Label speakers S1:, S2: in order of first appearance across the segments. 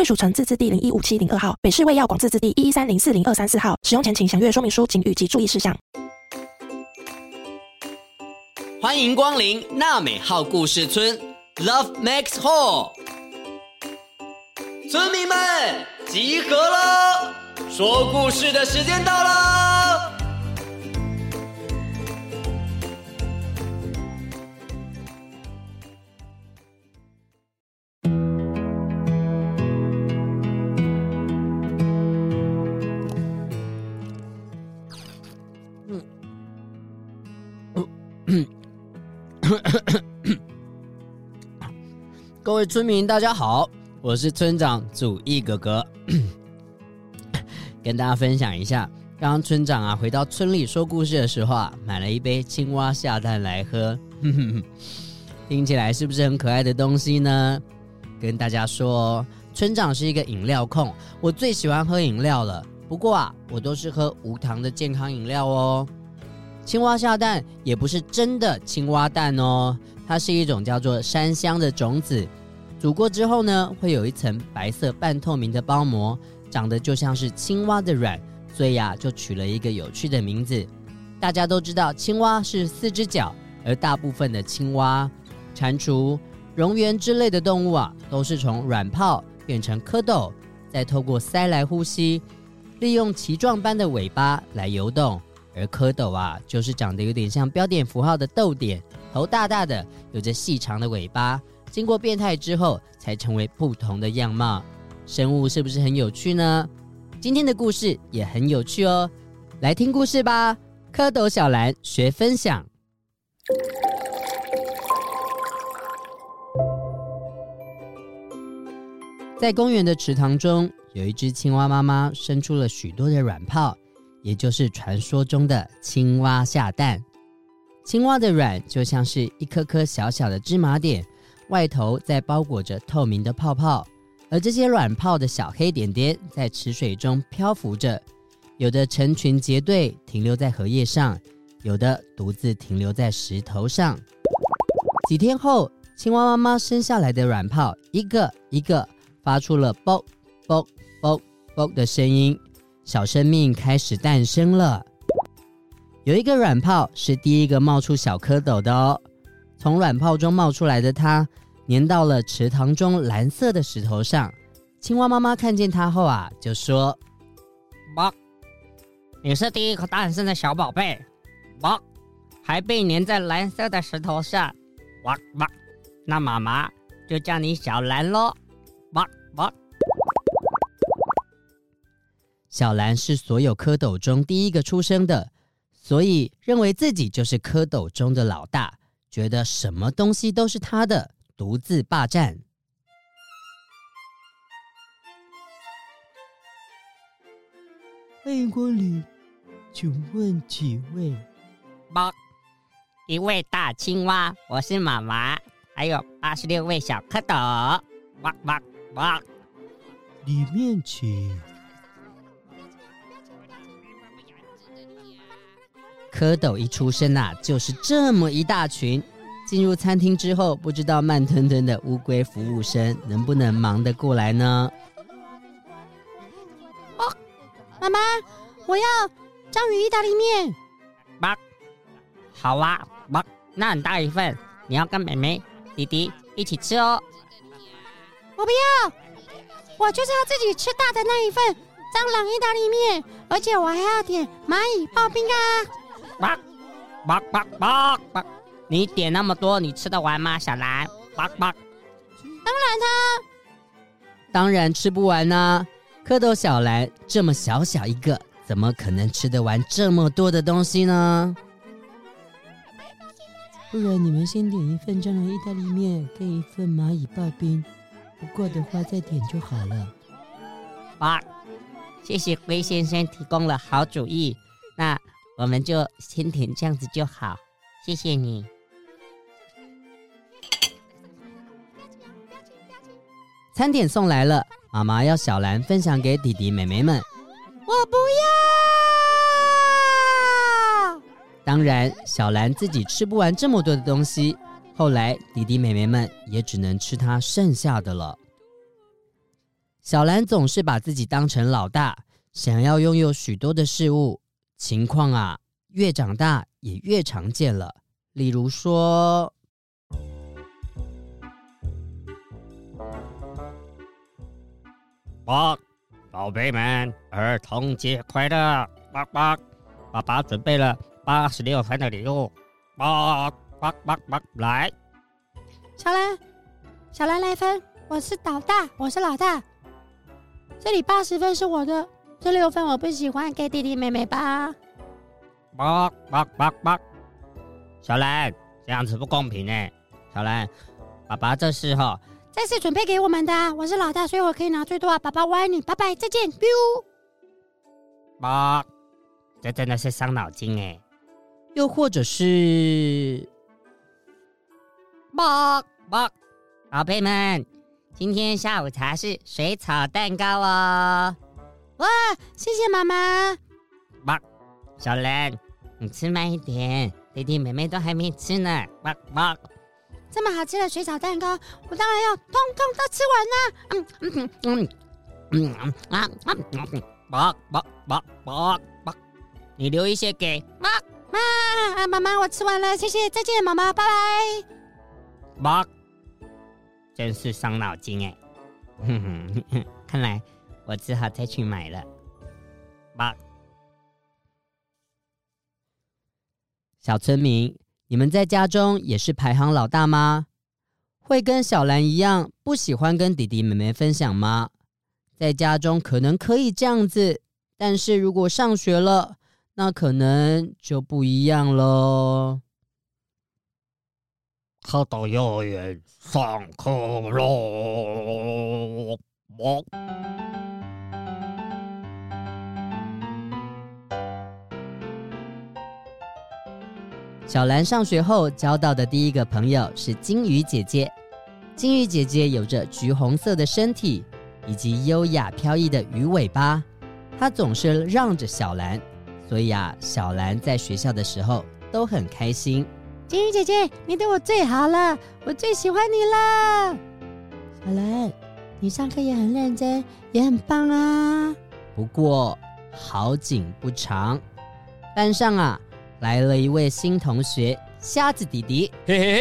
S1: 归属城自治地零一五七零二号，北市卫药广自治地一一三零四零二三四号。使用前请详阅说明书、警语及注意事项。
S2: 欢迎光临娜美号故事村，Love Max Hall。村民们集合了，说故事的时间到了。各位村民，大家好，我是村长祖义哥哥，跟大家分享一下，刚刚村长啊回到村里说故事的时候啊，买了一杯青蛙下蛋来喝，听起来是不是很可爱的东西呢？跟大家说，村长是一个饮料控，我最喜欢喝饮料了，不过啊，我都是喝无糖的健康饮料哦。青蛙下蛋也不是真的青蛙蛋哦，它是一种叫做山香的种子，煮过之后呢，会有一层白色半透明的包膜，长得就像是青蛙的卵，所以呀、就取了一个有趣的名字。大家都知道青蛙是四只脚，而大部分的青蛙、蟾蜍、蝾螈之类的动物啊，都是从卵泡变成蝌蚪，再透过鳃来呼吸，利用鳍状般的尾巴来游动。而蝌蚪啊，就是长得有点像标点符号的逗点，头大大的，有着细长的尾巴。经过变态之后，才成为不同的样貌。生物是不是很有趣呢？今天的故事也很有趣哦，来听故事吧。蝌蚪小蓝学分享。在公园的池塘中，有一只青蛙妈妈生出了许多的卵泡。也就是传说中的青蛙下蛋。青蛙的卵就像是一颗颗小小的芝麻点，外头在包裹着透明的泡泡，而这些卵泡的小黑点点在池水中漂浮着，有的成群结队停留在荷叶上，有的独自停留在石头上。几天后，青蛙妈妈生下来的卵泡一个一个发出了“啵啵啵啵”的声音。小生命开始诞生了，有一个卵泡是第一个冒出小蝌蚪的哦。从卵泡中冒出来的它，粘到了池塘中蓝色的石头上。青蛙妈妈看见它后啊，就说：“哇，你是第一个诞生的小宝贝，哇，还被粘在蓝色的石头上，哇哇，那妈妈就叫你小蓝喽，哇哇。”小兰是所有蝌蚪中第一个出生的，所以认为自己就是蝌蚪中的老大，觉得什么东西都是他的，独自霸占。
S3: 欢迎光临，请问几位？
S4: 八，一位大青蛙，我是妈妈，还有八十六位小蝌蚪。哇哇哇！
S3: 里面请。
S2: 蝌蚪一出生啊，就是这么一大群。进入餐厅之后，不知道慢吞吞的乌龟服务生能不能忙得过来呢？
S5: 哦，妈妈，我要章鱼意大利面。
S4: 妈，好啊，妈，那很大一份，你要跟妹妹、弟弟一起吃哦。
S5: 我不要，我就是要自己吃大的那一份蟑螂意大利面，而且我还要点蚂蚁刨冰啊。
S4: 啵啵啵啵啵！你点那么多，你吃得完吗，小蓝？啵啵！
S5: 当然呢，
S2: 当然吃不完呢、啊。蝌蚪小蓝这么小小一个，怎么可能吃得完这么多的东西呢？
S3: 不然你们先点一份蟑螂意大利面，跟一份蚂蚁刨冰，不够的话再点就好了。
S4: 哇，谢谢龟先生提供了好主意，那我们就先点这样子就好，谢谢你。
S2: 餐点送来了，妈妈要小兰分享给弟弟妹妹们。
S5: 我不要！
S2: 当然，小兰自己吃不完这么多的东西，后来弟弟妹妹们也只能吃她剩下的了。小兰总是把自己当成老大，想要拥有许多的事物。情况啊，越长大也越常见了。例如说。
S4: 哇，宝贝们，儿童节快乐！爸爸，爸爸准备了八十六分的礼物。哇爸，爸，爸，来，
S5: 小兰，小兰来分，我是老大，我是老大。这里八十分是我的，这六份我不喜欢，给弟弟妹妹吧。
S4: 哇哇哇哇，小兰，这样子不公平呢。小兰，爸爸这时候。
S5: 这是准备给我们的，我是老大，所以我可以拿最多啊！爸爸，我爱你，拜拜，再见，biu。
S4: 妈，这真的是伤脑筋哎。
S2: 又或者是，
S4: 妈妈，宝贝们，今天下午茶是水草蛋糕哦。
S5: 哇，谢谢妈妈。
S4: 妈，小兰，你吃慢一点，弟弟妹妹都还没吃呢。妈妈。
S5: 这么好吃的水草蛋糕，我当然要通通都吃完啦！嗯嗯嗯嗯嗯啊啊！
S4: 爸爸爸爸爸，你留一些给妈
S5: 妈啊！妈妈，我吃完了，谢谢，再见，妈妈，拜拜。
S4: 妈，真是伤脑筋哎！哼哼哼，看来我只好再去买了。妈，
S2: 小村民。你们在家中也是排行老大吗？会跟小兰一样不喜欢跟弟弟妹妹分享吗？在家中可能可以这样子，但是如果上学了，那可能就不一样喽。
S4: 快到幼儿园上课喽！
S2: 小兰上学后交到的第一个朋友是金鱼姐姐。金鱼姐姐有着橘红色的身体以及优雅飘逸的鱼尾巴，她总是让着小兰，所以啊，小兰在学校的时候都很开心。
S5: 金鱼姐姐，你对我最好了，我最喜欢你了。
S3: 小兰，你上课也很认真，也很棒啊。
S2: 不过好景不长，班上啊。来了一位新同学，瞎子弟弟。嘿嘿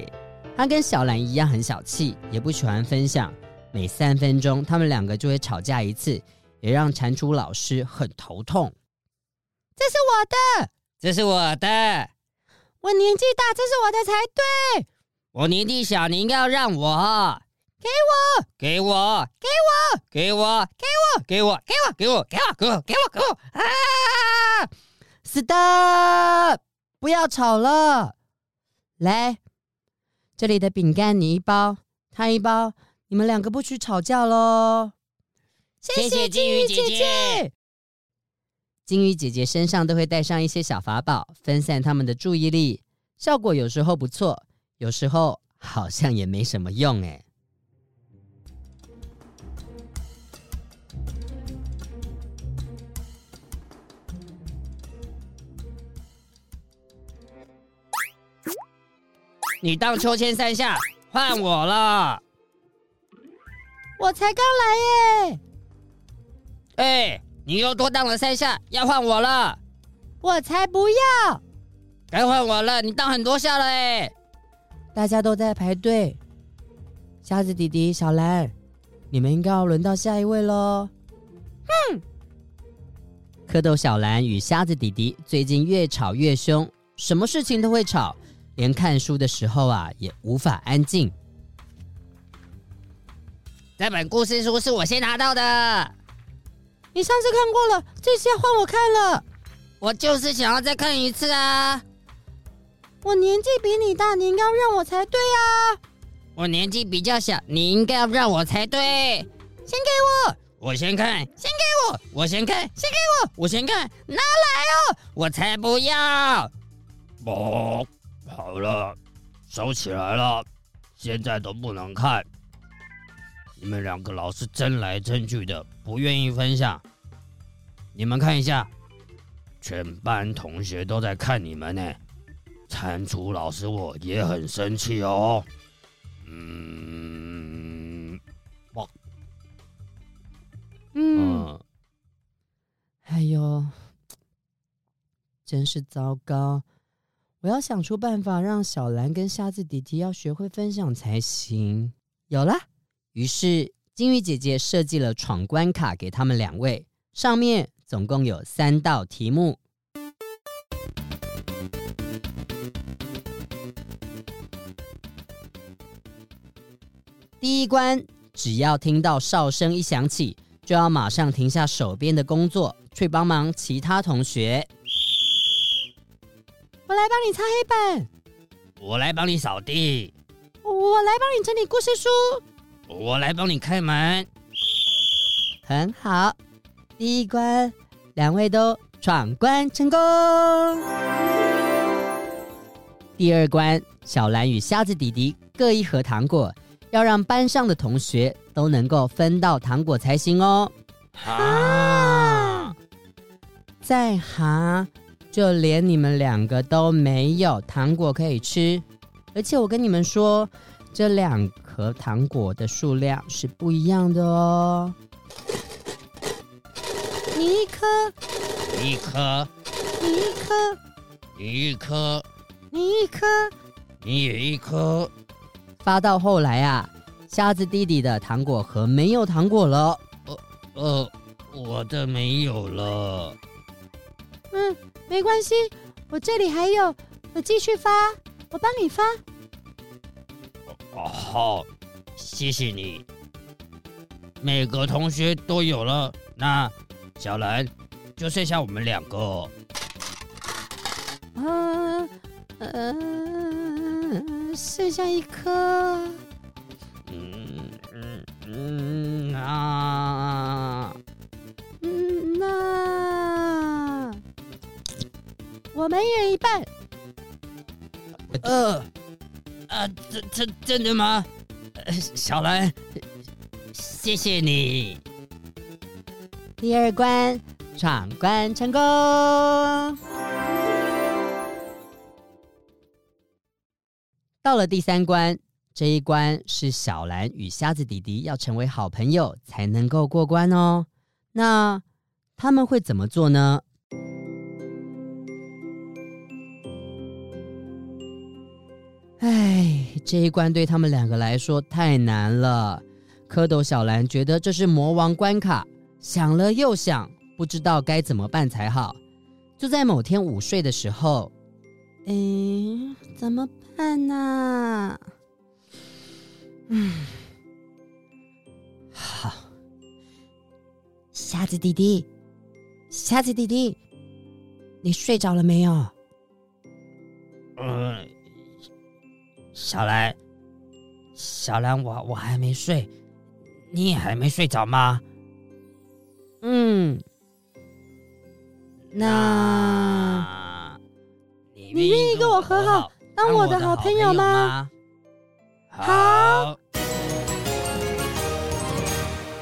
S2: 嘿，他跟小兰一样很小气，也不喜欢分享。每三分钟，他们两个就会吵架一次，也让蟾蜍老师很头痛。
S5: 这是我的，
S4: 这是我的。
S5: 我年纪大，这是我的才对。
S4: 我年纪小，你应该要让我。
S5: 给我，
S4: 给我，
S5: 给我，
S4: 给我，
S5: 给我，
S4: 给我，给我，给我，给我，给我，给我，给我啊
S2: ！Stop！不要吵了。来，这里的饼干你一包，他一包，你们两个不许吵架喽。
S4: 谢谢金鱼姐姐。
S2: 金鱼姐姐身上都会带上一些小法宝，分散他们的注意力，效果有时候不错，有时候好像也没什么用哎。
S4: 你荡秋千三下，换我了。
S5: 我才刚来耶！
S4: 哎，你又多荡了三下，要换我了。
S5: 我才不要！
S4: 该换我了，你荡很多下了哎。
S3: 大家都在排队。瞎子弟弟、小兰，你们应该要轮到下一位喽。
S5: 哼！
S2: 蝌蚪小兰与瞎子弟弟最近越吵越凶，什么事情都会吵。连看书的时候啊，也无法安静。
S4: 这本故事书是我先拿到的，
S5: 你上次看过了，这次要换我看了。
S4: 我就是想要再看一次啊！
S5: 我年纪比你大，你应该要让我才对啊！
S4: 我年纪比较小，你应该要让我才对。
S5: 先给我，
S4: 我先看。
S5: 先给我，
S4: 我先看。
S5: 先给我，
S4: 我先看。
S5: 拿来哦！
S4: 我才不要。哦，好了，收起来了。现在都不能看。你们两个老是争来争去的，不愿意分享。你们看一下，全班同学都在看你们呢。蟾蜍老师我也很生气哦。嗯，哇，
S2: 嗯，嗯，哎呦，真是糟糕！我要想出办法让小兰跟瞎子弟弟要学会分享才行。有了，于是金鱼姐姐设计了闯关卡给他们两位，上面总共有三道题目。第一关，只要听到哨声一响起，就要马上停下手边的工作，去帮忙其他同学。
S5: 我来帮你擦黑板，
S4: 我来帮你扫地，
S5: 我来帮你整理故事书，
S4: 我来帮你开门。
S2: 很好，第一关，两位都闯关成功。第二关，小兰与瞎子弟弟各一盒糖果。要让班上的同学都能够分到糖果才行哦。
S4: 啊！
S2: 在哈，就连你们两个都没有糖果可以吃，而且我跟你们说，这两盒糖果的数量是不一样的哦。
S5: 你一颗，
S4: 一颗，
S5: 你一颗，
S4: 你一颗，
S5: 你一颗，
S4: 你也一颗。
S2: 发到后来啊，瞎子弟弟的糖果盒没有糖果了。
S4: 呃呃，我的没有了。
S5: 嗯，没关系，我这里还有，我继续发，我帮你发。
S4: 哦，好，谢谢你。每个同学都有了，那小兰就剩下我们两个。
S5: 啊，嗯。剩下一颗，们一人一半。
S4: 呃，啊，真真真的吗？小兰，谢谢你。
S2: 第二关，闯关成功。到了第三关，这一关是小兰与瞎子弟弟要成为好朋友才能够过关哦。那他们会怎么做呢？这一关对他们两个来说太难了。蝌蚪小兰觉得这是魔王关卡，想了又想，不知道该怎么办才好。就在某天午睡的时候，哎，怎么办？看呐，嗯，好，瞎子弟弟，瞎子弟弟，你睡着了没有？
S4: 嗯，小兰，小兰，我我还没睡，你也还没睡着吗？
S2: 嗯，那
S5: 你愿意跟我和好？当我的好朋友吗？好。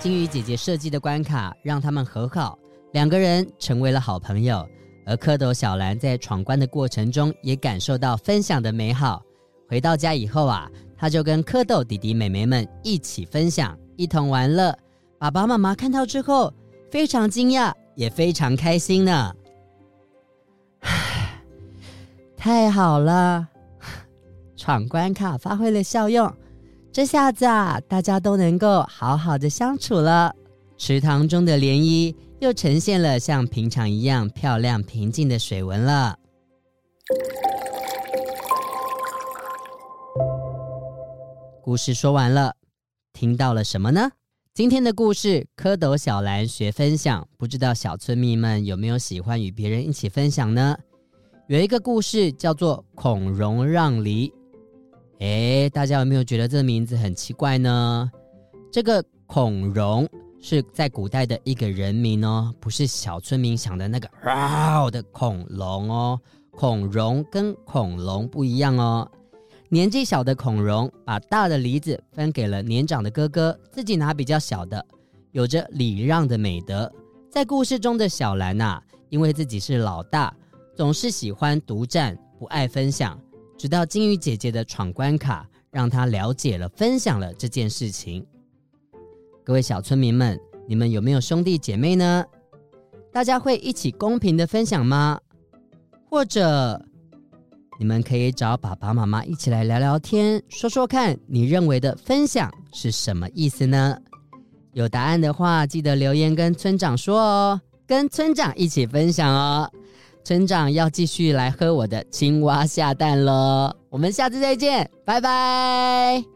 S2: 金鱼姐姐设计的关卡让他们和好，两个人成为了好朋友。而蝌蚪小兰在闯关的过程中也感受到分享的美好。回到家以后啊，他就跟蝌蚪弟弟妹妹们一起分享，一同玩乐。爸爸妈妈看到之后非常惊讶，也非常开心呢。太好了！闯关卡发挥了效用，这下子啊，大家都能够好好的相处了。池塘中的涟漪又呈现了像平常一样漂亮平静的水纹了。故事说完了，听到了什么呢？今天的故事，蝌蚪小兰学分享，不知道小村民们有没有喜欢与别人一起分享呢？有一个故事叫做《孔融让梨》。诶，大家有没有觉得这个名字很奇怪呢？这个孔融是在古代的一个人名哦，不是小村民想的那个嗷的恐龙哦。孔融跟恐龙不一样哦。年纪小的孔融把大的梨子分给了年长的哥哥，自己拿比较小的，有着礼让的美德。在故事中的小兰呐、啊，因为自己是老大，总是喜欢独占，不爱分享。直到金鱼姐姐的闯关卡，让她了解了分享了这件事情。各位小村民们，你们有没有兄弟姐妹呢？大家会一起公平的分享吗？或者，你们可以找爸爸妈妈一起来聊聊天，说说看你认为的分享是什么意思呢？有答案的话，记得留言跟村长说哦，跟村长一起分享哦。村长要继续来喝我的青蛙下蛋了，我们下次再见，拜拜。